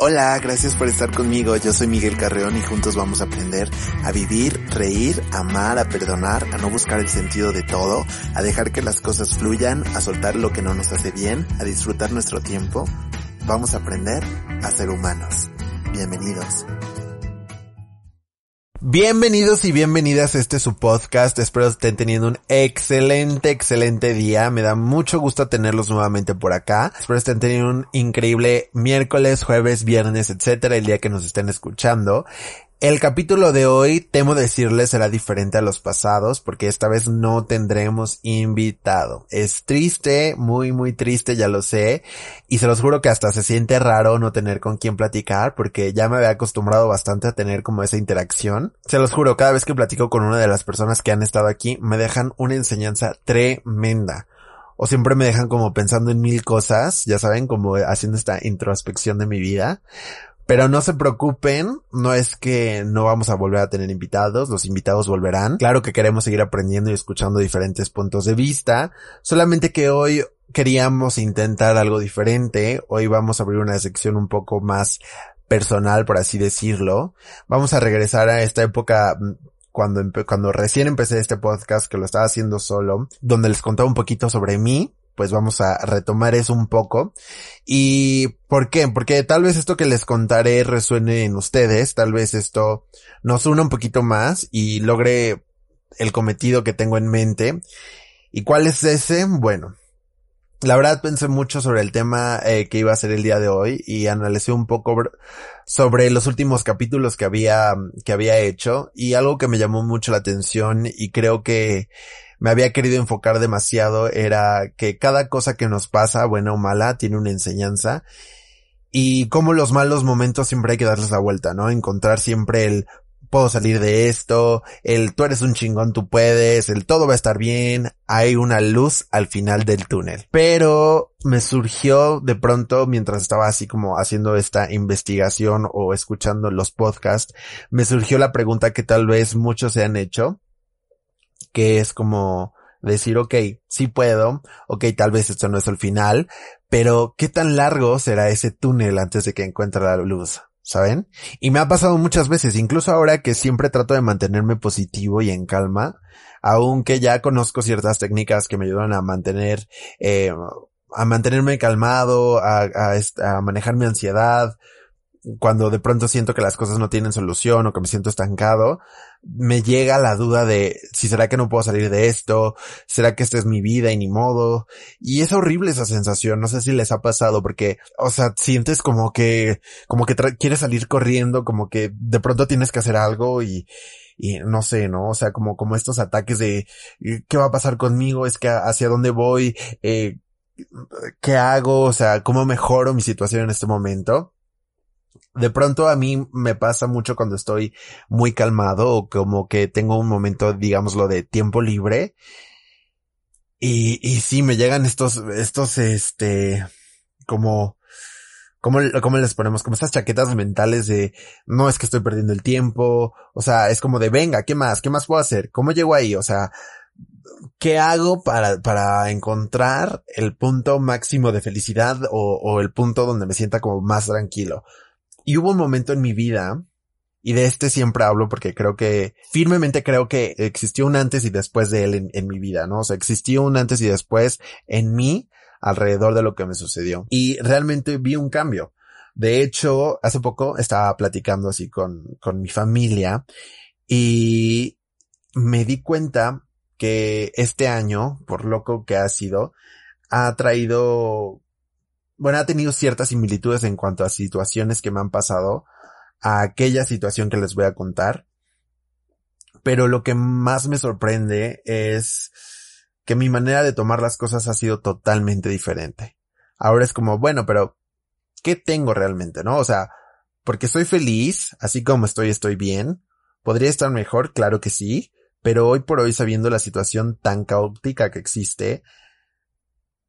Hola, gracias por estar conmigo. Yo soy Miguel Carreón y juntos vamos a aprender a vivir, reír, amar, a perdonar, a no buscar el sentido de todo, a dejar que las cosas fluyan, a soltar lo que no nos hace bien, a disfrutar nuestro tiempo. Vamos a aprender a ser humanos. Bienvenidos. Bienvenidos y bienvenidas a este su podcast. Espero estén teniendo un excelente, excelente día. Me da mucho gusto tenerlos nuevamente por acá. Espero estén teniendo un increíble miércoles, jueves, viernes, etcétera, el día que nos estén escuchando. El capítulo de hoy, temo decirles, será diferente a los pasados porque esta vez no tendremos invitado. Es triste, muy, muy triste, ya lo sé. Y se los juro que hasta se siente raro no tener con quién platicar porque ya me había acostumbrado bastante a tener como esa interacción. Se los juro, cada vez que platico con una de las personas que han estado aquí, me dejan una enseñanza tremenda o siempre me dejan como pensando en mil cosas, ya saben, como haciendo esta introspección de mi vida. Pero no se preocupen, no es que no vamos a volver a tener invitados, los invitados volverán. Claro que queremos seguir aprendiendo y escuchando diferentes puntos de vista, solamente que hoy queríamos intentar algo diferente. Hoy vamos a abrir una sección un poco más personal, por así decirlo. Vamos a regresar a esta época mm, cuando, cuando recién empecé este podcast que lo estaba haciendo solo, donde les contaba un poquito sobre mí, pues vamos a retomar eso un poco. ¿Y por qué? Porque tal vez esto que les contaré resuene en ustedes, tal vez esto nos una un poquito más y logre el cometido que tengo en mente. ¿Y cuál es ese? Bueno, la verdad pensé mucho sobre el tema eh, que iba a ser el día de hoy y analicé un poco sobre los últimos capítulos que había, que había hecho y algo que me llamó mucho la atención y creo que me había querido enfocar demasiado era que cada cosa que nos pasa, buena o mala, tiene una enseñanza y como los malos momentos siempre hay que darles la vuelta, ¿no? Encontrar siempre el puedo salir de esto, el tú eres un chingón, tú puedes, el todo va a estar bien, hay una luz al final del túnel. Pero me surgió de pronto mientras estaba así como haciendo esta investigación o escuchando los podcasts, me surgió la pregunta que tal vez muchos se han hecho que es como decir, ok, sí puedo, ok, tal vez esto no es el final, pero ¿qué tan largo será ese túnel antes de que encuentre la luz? ¿Saben? Y me ha pasado muchas veces, incluso ahora que siempre trato de mantenerme positivo y en calma, aunque ya conozco ciertas técnicas que me ayudan a mantener, eh, a mantenerme calmado, a, a manejar mi ansiedad, cuando de pronto siento que las cosas no tienen solución o que me siento estancado, me llega la duda de si será que no puedo salir de esto, será que esta es mi vida y ni modo. Y es horrible esa sensación, no sé si les ha pasado porque, o sea, sientes como que, como que quieres salir corriendo, como que de pronto tienes que hacer algo y, y no sé, ¿no? O sea, como, como estos ataques de ¿qué va a pasar conmigo? Es que hacia dónde voy, eh, ¿qué hago? O sea, ¿cómo mejoro mi situación en este momento? De pronto a mí me pasa mucho cuando estoy muy calmado o como que tengo un momento, digámoslo, de tiempo libre. Y, y sí, me llegan estos, estos, este, como, ¿cómo, ¿cómo les ponemos? Como estas chaquetas mentales de, no es que estoy perdiendo el tiempo. O sea, es como de, venga, ¿qué más? ¿Qué más puedo hacer? ¿Cómo llego ahí? O sea, ¿qué hago para, para encontrar el punto máximo de felicidad o, o el punto donde me sienta como más tranquilo? Y hubo un momento en mi vida, y de este siempre hablo porque creo que, firmemente creo que existió un antes y después de él en, mi vida, ¿no? O sea, existió un antes y después en mí alrededor de lo que me sucedió. Y realmente vi un cambio. De hecho, hace poco estaba platicando así con, con mi familia y me di cuenta que este año, por loco que ha sido, ha traído bueno, ha tenido ciertas similitudes en cuanto a situaciones que me han pasado a aquella situación que les voy a contar. Pero lo que más me sorprende es que mi manera de tomar las cosas ha sido totalmente diferente. Ahora es como, bueno, pero ¿qué tengo realmente? ¿No? O sea, Porque soy feliz, así como estoy, estoy bien. ¿Podría estar mejor? Claro que sí. Pero hoy por hoy, sabiendo la situación tan caótica que existe,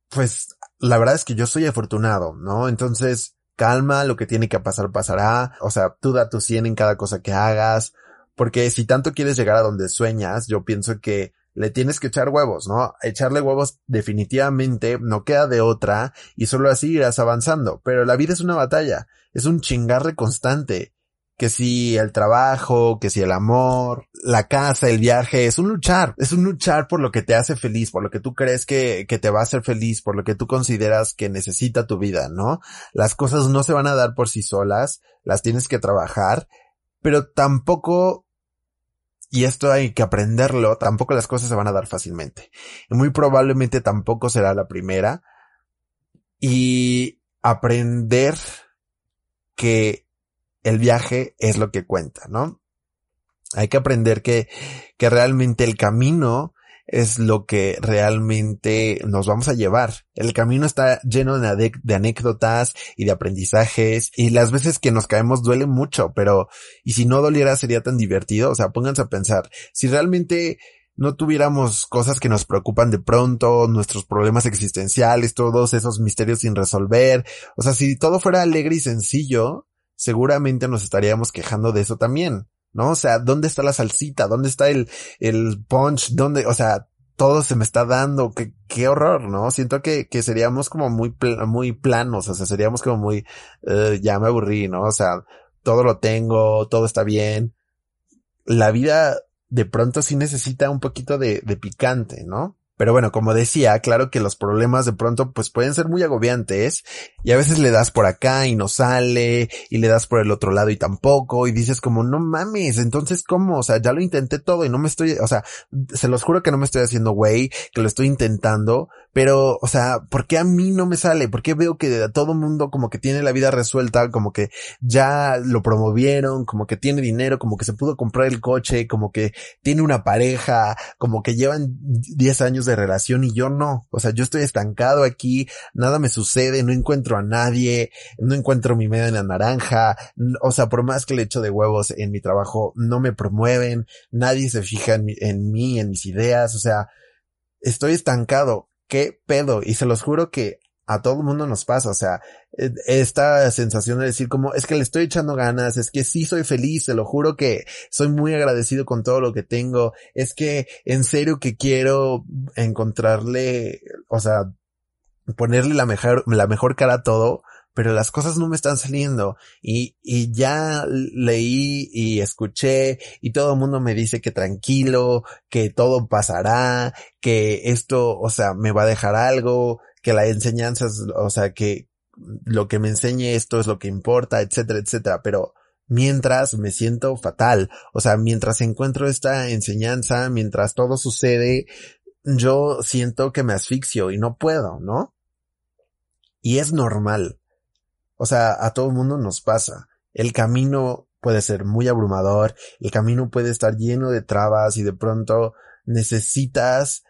pues la verdad es que yo soy afortunado, ¿no? Entonces, calma, lo que tiene que pasar pasará. O sea, tú da tu 100 en cada cosa que hagas. Porque si tanto quieres llegar a donde sueñas, yo pienso que le tienes que echar huevos, ¿no? Echarle huevos definitivamente no queda de otra y solo así irás avanzando. Pero la vida es una batalla, es un chingarre constante. Que si el trabajo, que si el amor, la casa, el viaje, es un luchar, es un luchar por lo que te hace feliz, por lo que tú crees que, que te va a hacer feliz, por lo que tú consideras que necesita tu vida, ¿no? Las cosas no se van a dar por sí solas, las tienes que trabajar, pero tampoco y esto hay que aprenderlo, tampoco las cosas se van a dar fácilmente. Muy probablemente tampoco será la primera. Y aprender que el viaje es lo que cuenta, ¿no? Hay que aprender que, que realmente el camino es lo que realmente nos vamos a llevar. El camino está lleno de, de, anécdotas y de aprendizajes y las veces que nos caemos duele mucho, pero y si no doliera sería tan divertido, o sea, pónganse a pensar, si realmente no tuviéramos cosas que nos preocupan de pronto, nuestros problemas existenciales, todos esos misterios sin resolver, o sea, si todo fuera alegre y sencillo, seguramente nos estaríamos quejando de eso también. ¿no? O sea, ¿dónde está la salsita? ¿Dónde está el, el punch? ¿Dónde, o sea, todo se me está dando? Qué, qué horror, ¿no? Siento que, que seríamos como muy, muy planos, o sea, seríamos como muy, uh, ya me aburrí, ¿no? O sea, todo lo tengo, todo está bien. La vida de pronto sí necesita un poquito de, de picante, ¿no? Pero bueno, como decía, claro que los problemas de pronto pues pueden ser muy agobiantes y a veces le das por acá y no sale y le das por el otro lado y tampoco y dices como no mames, entonces cómo, o sea, ya lo intenté todo y no me estoy, o sea, se los juro que no me estoy haciendo güey, que lo estoy intentando, pero, o sea, ¿por qué a mí no me sale? ¿Por qué veo que todo mundo como que tiene la vida resuelta, como que ya lo promovieron, como que tiene dinero, como que se pudo comprar el coche, como que tiene una pareja, como que llevan 10 años relación y yo no. O sea, yo estoy estancado aquí, nada me sucede, no encuentro a nadie, no encuentro mi media en la naranja, o sea, por más que le echo de huevos en mi trabajo, no me promueven, nadie se fija en, en mí, en mis ideas, o sea, estoy estancado. ¿Qué pedo? Y se los juro que a todo el mundo nos pasa, o sea, e, esta sensación de decir como, es que le estoy echando ganas, es que sí soy feliz, te lo juro que soy muy agradecido con todo lo que tengo, es que en serio que quiero encontrarle, o sea, ponerle la mejor, la mejor cara a todo, pero las cosas no me están saliendo y, y ya leí y escuché y todo el mundo me dice que tranquilo, que todo pasará, que esto, o sea, me va a dejar algo, que la enseñanza, o sea, que lo que me enseñe esto es lo que importa, etcétera, etcétera, pero mientras me siento fatal, o sea, mientras encuentro esta enseñanza, mientras todo sucede, yo siento que me asfixio y no puedo, ¿no? Y es normal. O sea, a todo el mundo nos pasa. El camino puede ser muy abrumador, el camino puede estar lleno de trabas y de pronto necesitas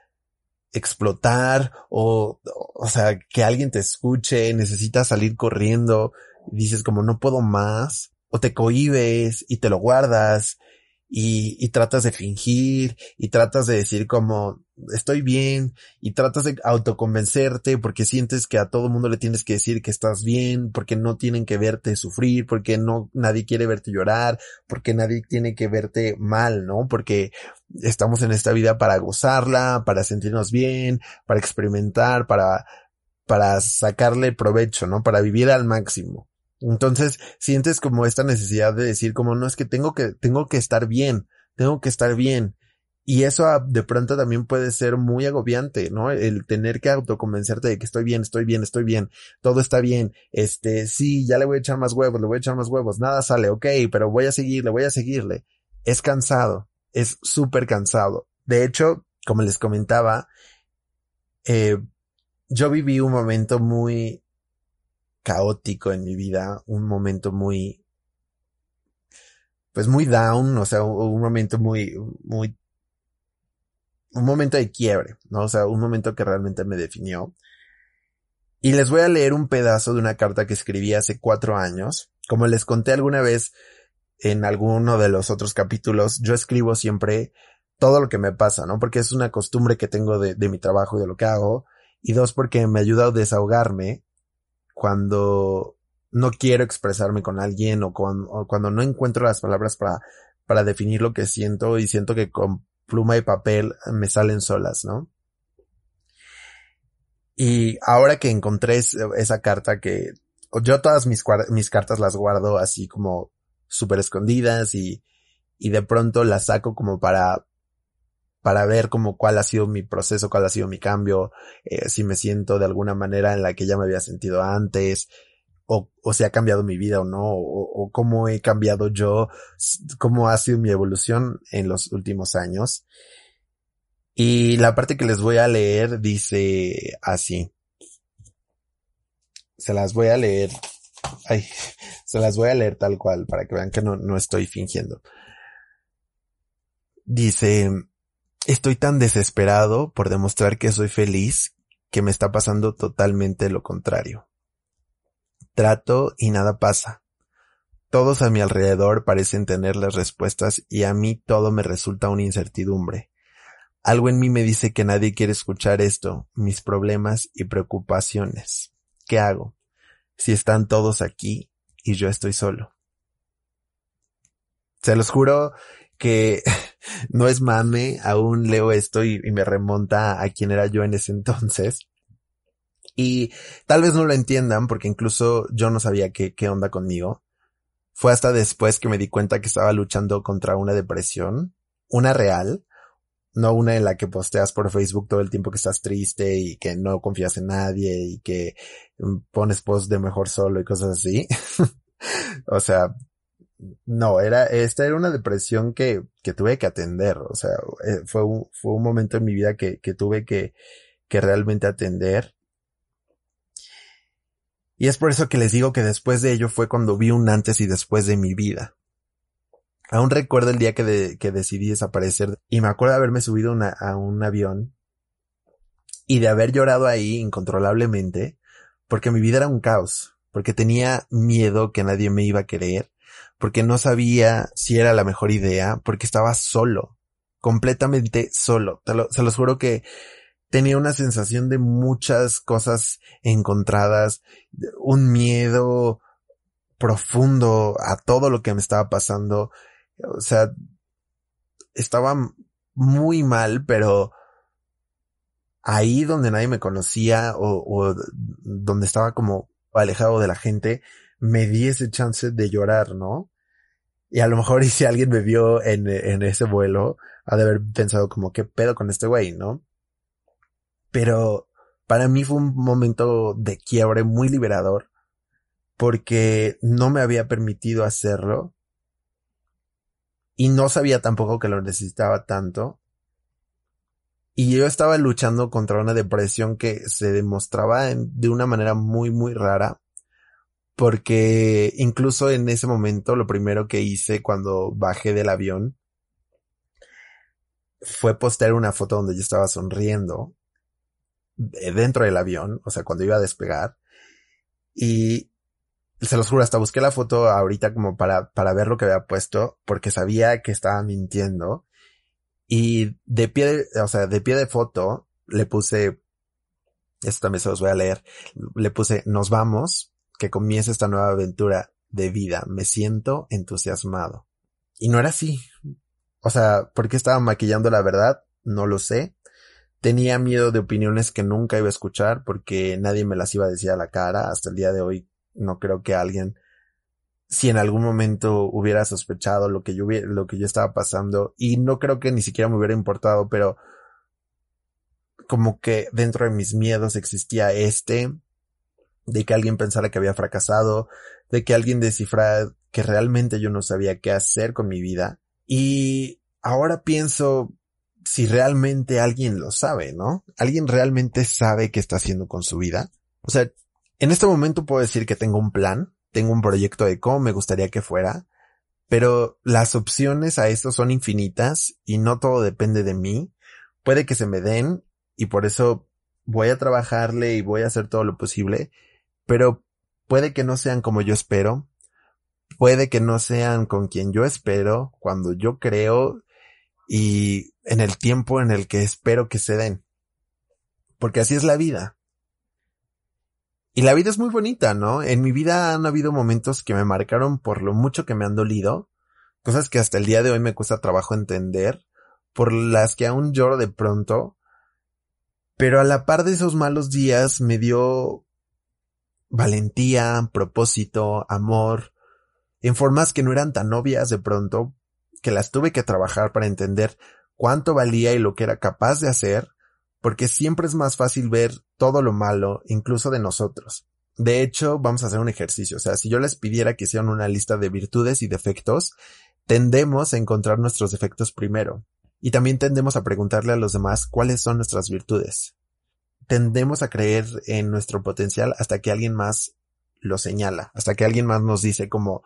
explotar o, o sea, que alguien te escuche, necesitas salir corriendo, dices como no puedo más, o te cohibes y te lo guardas y, y tratas de fingir y tratas de decir como estoy bien y tratas de autoconvencerte porque sientes que a todo mundo le tienes que decir que estás bien, porque no tienen que verte sufrir, porque no, nadie quiere verte llorar, porque nadie tiene que verte mal, ¿no? Porque estamos en esta vida para gozarla, para sentirnos bien, para experimentar, para, para sacarle provecho, ¿no? Para vivir al máximo. Entonces sientes como esta necesidad de decir como no es que tengo que, tengo que estar bien, tengo que estar bien. Y eso ah, de pronto también puede ser muy agobiante, ¿no? El tener que autoconvencerte de que estoy bien, estoy bien, estoy bien, todo está bien, este, sí, ya le voy a echar más huevos, le voy a echar más huevos, nada sale, ok, pero voy a seguirle, voy a seguirle. Es cansado, es súper cansado. De hecho, como les comentaba, eh, yo viví un momento muy caótico en mi vida, un momento muy, pues muy down, o sea, un momento muy, muy un momento de quiebre, ¿no? O sea, un momento que realmente me definió. Y les voy a leer un pedazo de una carta que escribí hace cuatro años, Como les conté alguna vez en alguno de los otros capítulos, yo escribo siempre todo lo que me pasa, ¿no? Porque es una costumbre que tengo de, de mi trabajo y de lo que hago. Y dos, porque me ayuda a desahogarme cuando no quiero expresarme con alguien o, cuando no encuentro las palabras para, para definir lo que siento y siento que con pluma y papel me salen solas, ¿no? Y ahora que encontré esa carta que yo todas mis, mis cartas las guardo así como súper escondidas y, y de pronto las saco como para, para ver como cuál ha sido mi proceso, cuál ha sido mi cambio, eh, si me siento de alguna manera en la que ya me había sentido antes, o, o si ha cambiado mi vida o no, o, o, cómo he cambiado yo, cómo ha sido mi evolución en los últimos años. Y la parte que les voy a leer dice así. Se las voy a leer. Ay, se las voy a leer tal cual para que vean que no, no estoy fingiendo. Dice, estoy tan desesperado por demostrar que soy feliz que me está pasando totalmente lo contrario. Trato y nada pasa. Todos a mi alrededor parecen tener las respuestas y a mí todo me resulta una incertidumbre. Algo en mí me dice que nadie quiere escuchar esto, mis problemas y preocupaciones. ¿Qué hago? Si están todos aquí y yo estoy solo. Se los juro que no es mame, aún leo esto y, me remonta a quién era yo en ese entonces. Y tal vez no lo entiendan porque incluso yo no sabía qué, qué onda conmigo. Fue hasta después que me di cuenta que estaba luchando contra una depresión, una real, no una en la que posteas por Facebook todo el tiempo que estás triste y que no confías en nadie y que mm, pones post de mejor solo y cosas así. o sea, no, era, esta era una depresión que, que tuve que atender. O sea, eh, fue un, fue un momento en mi vida que, que tuve que, que realmente atender. Y es por eso que les digo que después de ello fue cuando vi un antes y después de mi vida. Aún recuerdo el día que, que decidí desaparecer y me acuerdo de haberme subido a un avión y de haber llorado ahí incontrolablemente porque mi vida era un caos, porque tenía miedo que nadie me iba a querer, porque no sabía si era la mejor idea, porque estaba solo, completamente solo. se los juro que tenía una sensación de muchas cosas encontradas, un miedo profundo a todo lo que me estaba pasando. O sea, estaba muy mal, pero ahí donde nadie me conocía o, o, donde estaba como alejado de la gente, me di ese chance de llorar, ¿no? Y a lo mejor y si alguien me vio en, en ese vuelo, ha de haber pensado como, ¿qué pedo con este güey, no? Pero para mí fue un momento de quiebre muy liberador porque no me había permitido hacerlo y no sabía tampoco que lo necesitaba tanto. Y yo estaba luchando contra una depresión que se demostraba de una manera muy, muy rara. Porque incluso en ese momento lo primero que hice cuando bajé del avión fue postear una foto donde yo estaba sonriendo dentro del avión, o sea, cuando iba a despegar. Y se los juro, hasta busqué la foto ahorita como para, para ver lo que había puesto, porque sabía que estaba mintiendo. Y de pie o sea, de pie de foto, le puse, esto también se los voy a leer, le puse, nos vamos, que comience esta nueva aventura de vida, me siento entusiasmado. Y no era así. O sea, ¿por qué estaba maquillando la verdad? No lo sé. Tenía miedo de opiniones que nunca iba a escuchar porque nadie me las iba a decir a la cara. Hasta el día de hoy no creo que alguien, si en algún momento hubiera sospechado lo que yo lo que yo estaba pasando y no creo que ni siquiera me hubiera importado, pero como que dentro de mis miedos existía este, de que alguien pensara que había fracasado, de que alguien descifrara que realmente yo no sabía qué hacer con mi vida. Y ahora pienso, si realmente alguien lo sabe, ¿no? Alguien realmente sabe qué está haciendo con su vida. O sea, en este momento puedo decir que tengo un plan, tengo un proyecto de cómo me gustaría que fuera, pero las opciones a eso son infinitas y no todo depende de mí. Puede que se me den y por eso voy a trabajarle y voy a hacer todo lo posible, pero puede que no sean como yo espero, puede que no sean con quien yo espero, cuando yo creo y en el tiempo en el que espero que se den. Porque así es la vida. Y la vida es muy bonita, ¿no? En mi vida han habido momentos que me marcaron por lo mucho que me han dolido, cosas que hasta el día de hoy me cuesta trabajo entender, por las que aún lloro de pronto, pero a la par de esos malos días me dio valentía, propósito, amor, en formas que no eran tan obvias de pronto, que las tuve que trabajar para entender cuánto valía y lo que era capaz de hacer, porque siempre es más fácil ver todo lo malo, incluso de nosotros. De hecho, vamos a hacer un ejercicio. O sea, si yo les pidiera que hicieran una lista de virtudes y defectos, tendemos a encontrar nuestros defectos primero. Y también tendemos a preguntarle a los demás cuáles son nuestras virtudes. Tendemos a creer en nuestro potencial hasta que alguien más lo señala, hasta que alguien más nos dice como,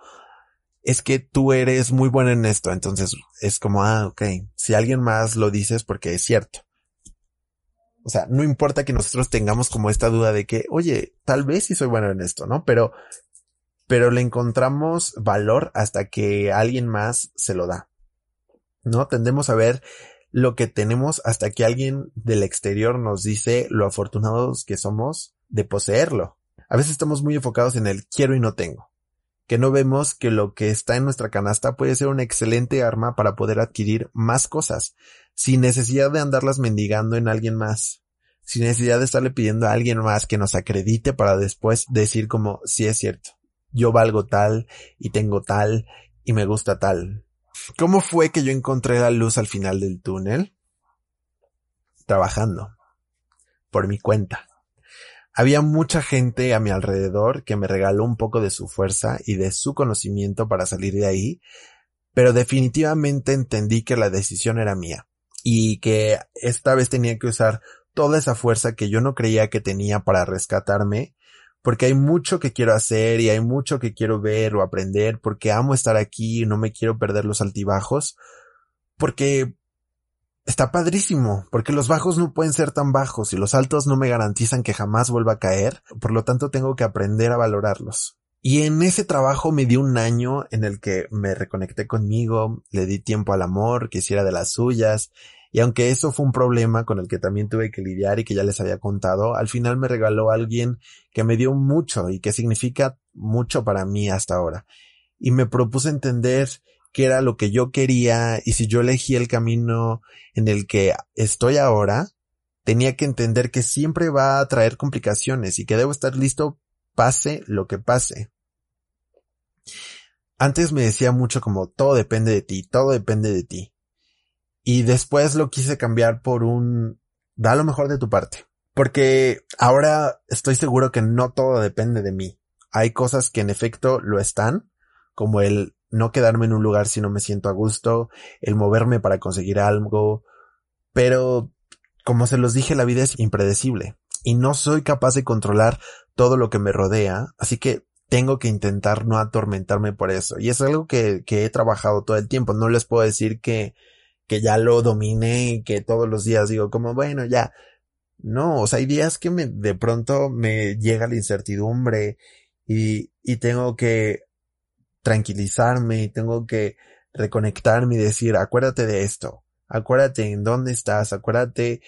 es que tú eres muy bueno en esto. Entonces es como, ah, ok. Si alguien más lo dice es porque es cierto. O sea, no importa que nosotros tengamos como esta duda de que, oye, tal vez sí soy bueno en esto, ¿no? Pero, pero le encontramos valor hasta que alguien más se lo da. ¿No? Tendemos a ver lo que tenemos hasta que alguien del exterior nos dice lo afortunados que somos de poseerlo. A veces estamos muy enfocados en el quiero y no tengo que no vemos que lo que está en nuestra canasta puede ser una excelente arma para poder adquirir más cosas, sin necesidad de andarlas mendigando en alguien más, sin necesidad de estarle pidiendo a alguien más que nos acredite para después decir como, sí es cierto, yo valgo tal y tengo tal y me gusta tal. ¿Cómo fue que yo encontré la luz al final del túnel? Trabajando. Por mi cuenta. Había mucha gente a mi alrededor que me regaló un poco de su fuerza y de su conocimiento para salir de ahí, pero definitivamente entendí que la decisión era mía y que esta vez tenía que usar toda esa fuerza que yo no creía que tenía para rescatarme, porque hay mucho que quiero hacer y hay mucho que quiero ver o aprender, porque amo estar aquí y no me quiero perder los altibajos, porque está padrísimo, porque los bajos no pueden ser tan bajos y los altos no me garantizan que jamás vuelva a caer, por lo tanto tengo que aprender a valorarlos. Y en ese trabajo me di un año en el que me reconecté conmigo, le di tiempo al amor, que hiciera de las suyas, y aunque eso fue un problema con el que también tuve que lidiar y que ya les había contado, al final me regaló alguien que me dio mucho y que significa mucho para mí hasta ahora. Y me propuse entender qué era lo que yo quería y si yo elegí el camino en el que estoy ahora, tenía que entender que siempre va a traer complicaciones y que debo estar listo pase lo que pase. Antes me decía mucho como todo depende de ti, todo depende de ti. Y después lo quise cambiar por un da lo mejor de tu parte. Porque ahora estoy seguro que no todo depende de mí. Hay cosas que en efecto lo están, como el no quedarme en un lugar si no me siento a gusto, el moverme para conseguir algo, pero como se los dije, la vida es impredecible y no soy capaz de controlar todo lo que me rodea, así que tengo que intentar no atormentarme por eso. Y es algo que, que he trabajado todo el tiempo. No les puedo decir que, que ya lo domine y que todos los días digo como, bueno, ya. No, o sea, hay días que me, de pronto me llega la incertidumbre y, y tengo que tranquilizarme tengo que reconectarme y decir, acuérdate de esto, acuérdate en dónde estás, acuérdate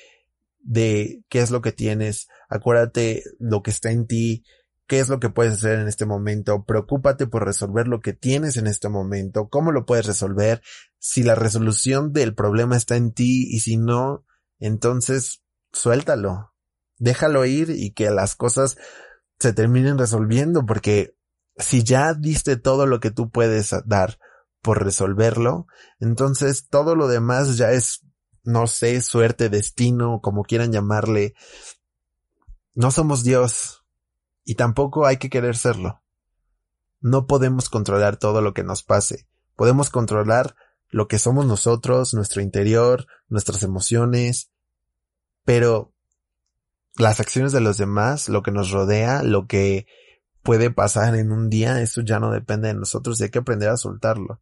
de qué es lo que tienes, acuérdate lo que está en ti, qué es lo que puedes hacer en este momento, preocúpate por resolver lo que tienes en este momento, cómo lo puedes resolver, si la resolución del problema está en ti y si no, entonces suéltalo, déjalo ir y que las cosas se terminen resolviendo porque si ya diste todo lo que tú puedes dar por resolverlo, entonces todo lo demás ya es, no sé, suerte, destino, como quieran llamarle. No somos Dios y tampoco hay que querer serlo. No podemos controlar todo lo que nos pase. Podemos controlar lo que somos nosotros, nuestro interior, nuestras emociones, pero las acciones de los demás, lo que nos rodea, lo que puede pasar en un día, eso ya no depende de nosotros y hay que aprender a soltarlo.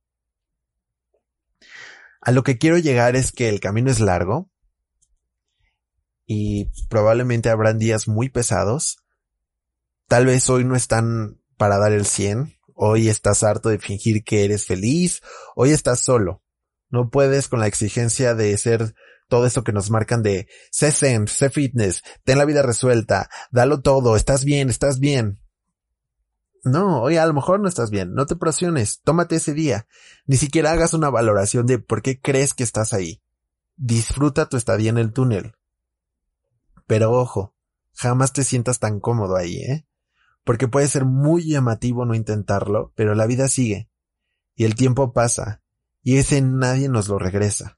A lo que quiero llegar es que el camino es largo y probablemente habrán días muy pesados. Tal vez hoy no están para dar el 100 Hoy estás harto de fingir que eres feliz. Hoy estás solo. No puedes con la exigencia de ser todo eso que nos marcan de sé zen, sé fitness, ten la vida resuelta, dalo todo, estás bien, estás bien. No, hoy a lo mejor no estás bien, no te presiones, tómate ese día. Ni siquiera hagas una valoración de por qué crees que estás ahí. Disfruta tu estadía en el túnel. Pero ojo, jamás te sientas tan cómodo ahí, ¿eh? Porque puede ser muy llamativo no intentarlo, pero la vida sigue. Y el tiempo pasa. Y ese nadie nos lo regresa.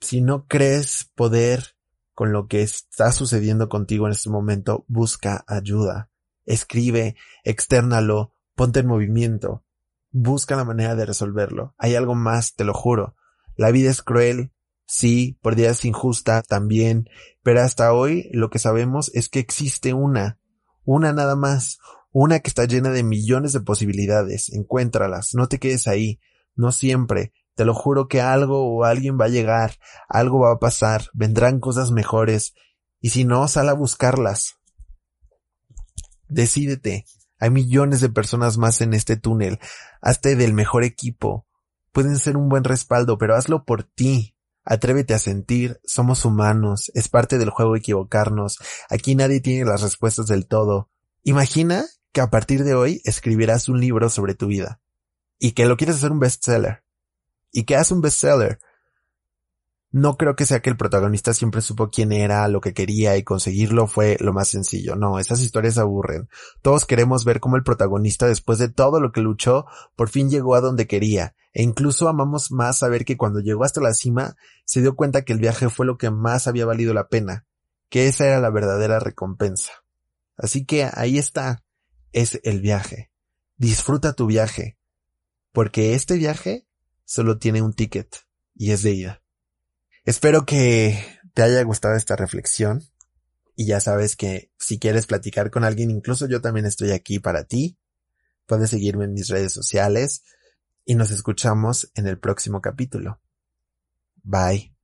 Si no crees poder con lo que está sucediendo contigo en este momento, busca ayuda. Escribe, externalo, ponte en movimiento. Busca la manera de resolverlo. Hay algo más, te lo juro. La vida es cruel, sí, por días injusta también, pero hasta hoy lo que sabemos es que existe una, una nada más, una que está llena de millones de posibilidades. Encuéntralas, no te quedes ahí, no siempre. Te lo juro que algo o alguien va a llegar, algo va a pasar, vendrán cosas mejores, y si no, sal a buscarlas. Decídete. Hay millones de personas más en este túnel. Hazte del mejor equipo. Pueden ser un buen respaldo, pero hazlo por ti. Atrévete a sentir, somos humanos, es parte del juego equivocarnos, aquí nadie tiene las respuestas del todo. Imagina que a partir de hoy escribirás un libro sobre tu vida y que lo quieres hacer un bestseller. ¿Y que hace un bestseller? No creo que sea que el protagonista siempre supo quién era, lo que quería y conseguirlo fue lo más sencillo. No, esas historias aburren. Todos queremos ver cómo el protagonista después de todo lo que luchó, por fin llegó a donde quería e incluso amamos más saber que cuando llegó hasta la cima se dio cuenta que el viaje fue lo que más había valido la pena, que esa era la verdadera recompensa. Así que ahí está, es el viaje. Disfruta tu viaje, porque este viaje solo tiene un ticket y es de ida. Espero que te haya gustado esta reflexión y ya sabes que si quieres platicar con alguien, incluso yo también estoy aquí para ti. Puedes seguirme en mis redes sociales y nos escuchamos en el próximo capítulo. Bye.